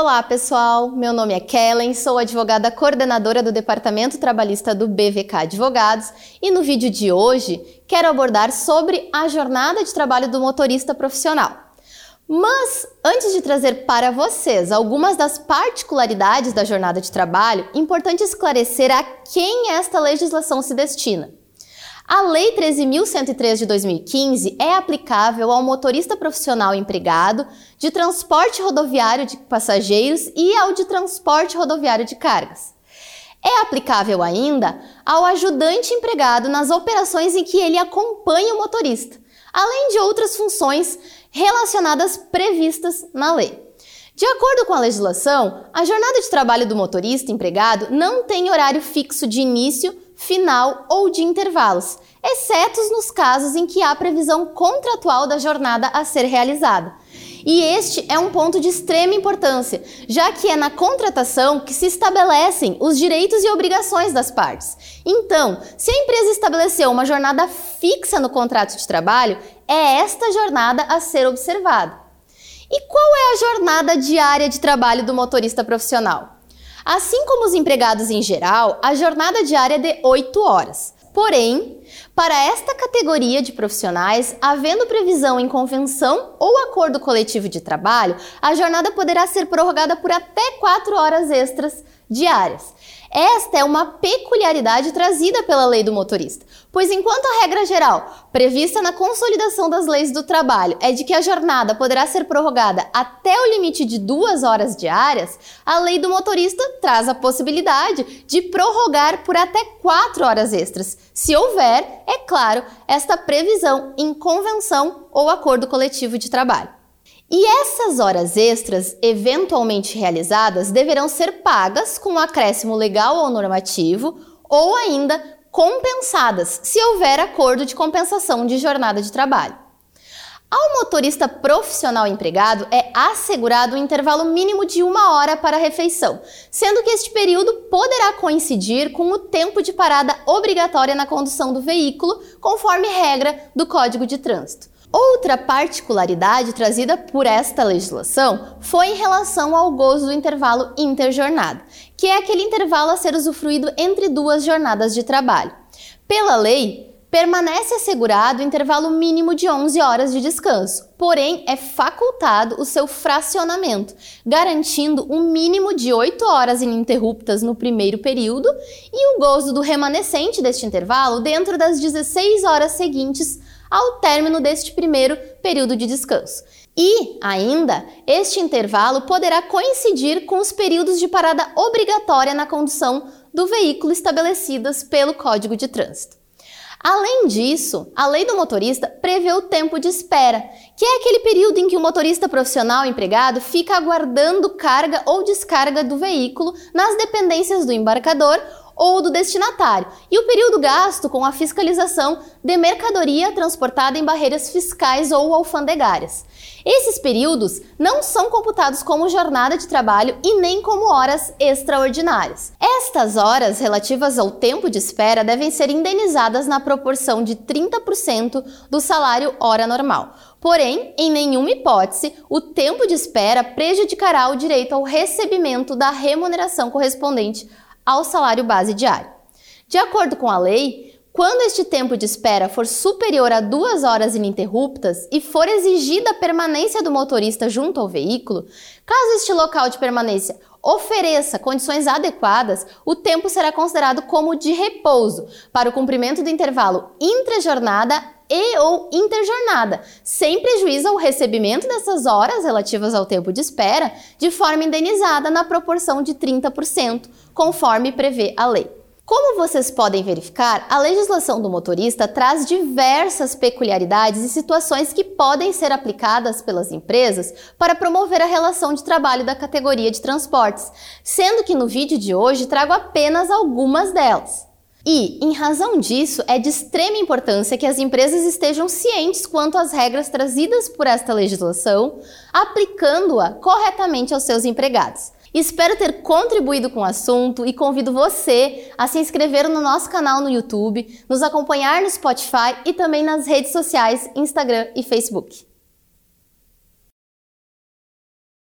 Olá, pessoal. Meu nome é Kellen, sou advogada coordenadora do Departamento Trabalhista do BVK Advogados e no vídeo de hoje quero abordar sobre a jornada de trabalho do motorista profissional. Mas antes de trazer para vocês algumas das particularidades da jornada de trabalho, importante esclarecer a quem esta legislação se destina. A Lei 13.103 de 2015 é aplicável ao motorista profissional empregado de transporte rodoviário de passageiros e ao de transporte rodoviário de cargas. É aplicável ainda ao ajudante empregado nas operações em que ele acompanha o motorista, além de outras funções relacionadas previstas na lei. De acordo com a legislação, a jornada de trabalho do motorista empregado não tem horário fixo de início, final ou de intervalos, exceto nos casos em que há previsão contratual da jornada a ser realizada. E este é um ponto de extrema importância, já que é na contratação que se estabelecem os direitos e obrigações das partes. Então, se a empresa estabeleceu uma jornada fixa no contrato de trabalho, é esta jornada a ser observada. E qual é a jornada diária de trabalho do motorista profissional? Assim como os empregados em geral, a jornada diária é de 8 horas. Porém, para esta categoria de profissionais, havendo previsão em convenção ou acordo coletivo de trabalho, a jornada poderá ser prorrogada por até 4 horas extras diárias. Esta é uma peculiaridade trazida pela lei do motorista, pois enquanto a regra geral, prevista na consolidação das leis do trabalho, é de que a jornada poderá ser prorrogada até o limite de duas horas diárias, a lei do motorista traz a possibilidade de prorrogar por até quatro horas extras, se houver, é claro, esta previsão em convenção ou acordo coletivo de trabalho. E essas horas extras, eventualmente realizadas, deverão ser pagas com um acréscimo legal ou normativo ou ainda compensadas, se houver acordo de compensação de jornada de trabalho. Ao motorista profissional empregado é assegurado um intervalo mínimo de uma hora para a refeição, sendo que este período poderá coincidir com o tempo de parada obrigatória na condução do veículo, conforme regra do Código de Trânsito. Outra particularidade trazida por esta legislação foi em relação ao gozo do intervalo interjornada, que é aquele intervalo a ser usufruído entre duas jornadas de trabalho. Pela lei, permanece assegurado o intervalo mínimo de 11 horas de descanso, porém é facultado o seu fracionamento, garantindo um mínimo de 8 horas ininterruptas no primeiro período e o gozo do remanescente deste intervalo dentro das 16 horas seguintes ao término deste primeiro período de descanso. E, ainda, este intervalo poderá coincidir com os períodos de parada obrigatória na condução do veículo estabelecidas pelo Código de Trânsito. Além disso, a lei do motorista prevê o tempo de espera, que é aquele período em que o motorista profissional empregado fica aguardando carga ou descarga do veículo nas dependências do embarcador ou do destinatário, e o período gasto com a fiscalização de mercadoria transportada em barreiras fiscais ou alfandegárias. Esses períodos não são computados como jornada de trabalho e nem como horas extraordinárias. Estas horas relativas ao tempo de espera devem ser indenizadas na proporção de 30% do salário hora normal. Porém, em nenhuma hipótese, o tempo de espera prejudicará o direito ao recebimento da remuneração correspondente ao salário base diário. De acordo com a lei, quando este tempo de espera for superior a duas horas ininterruptas e for exigida a permanência do motorista junto ao veículo, caso este local de permanência ofereça condições adequadas, o tempo será considerado como de repouso para o cumprimento do intervalo intrajornada e ou interjornada, sem prejuízo ao recebimento dessas horas relativas ao tempo de espera, de forma indenizada na proporção de 30%, conforme prevê a lei. Como vocês podem verificar, a legislação do motorista traz diversas peculiaridades e situações que podem ser aplicadas pelas empresas para promover a relação de trabalho da categoria de transportes, sendo que no vídeo de hoje trago apenas algumas delas. E, em razão disso, é de extrema importância que as empresas estejam cientes quanto às regras trazidas por esta legislação, aplicando-a corretamente aos seus empregados. Espero ter contribuído com o assunto e convido você a se inscrever no nosso canal no YouTube, nos acompanhar no Spotify e também nas redes sociais, Instagram e Facebook.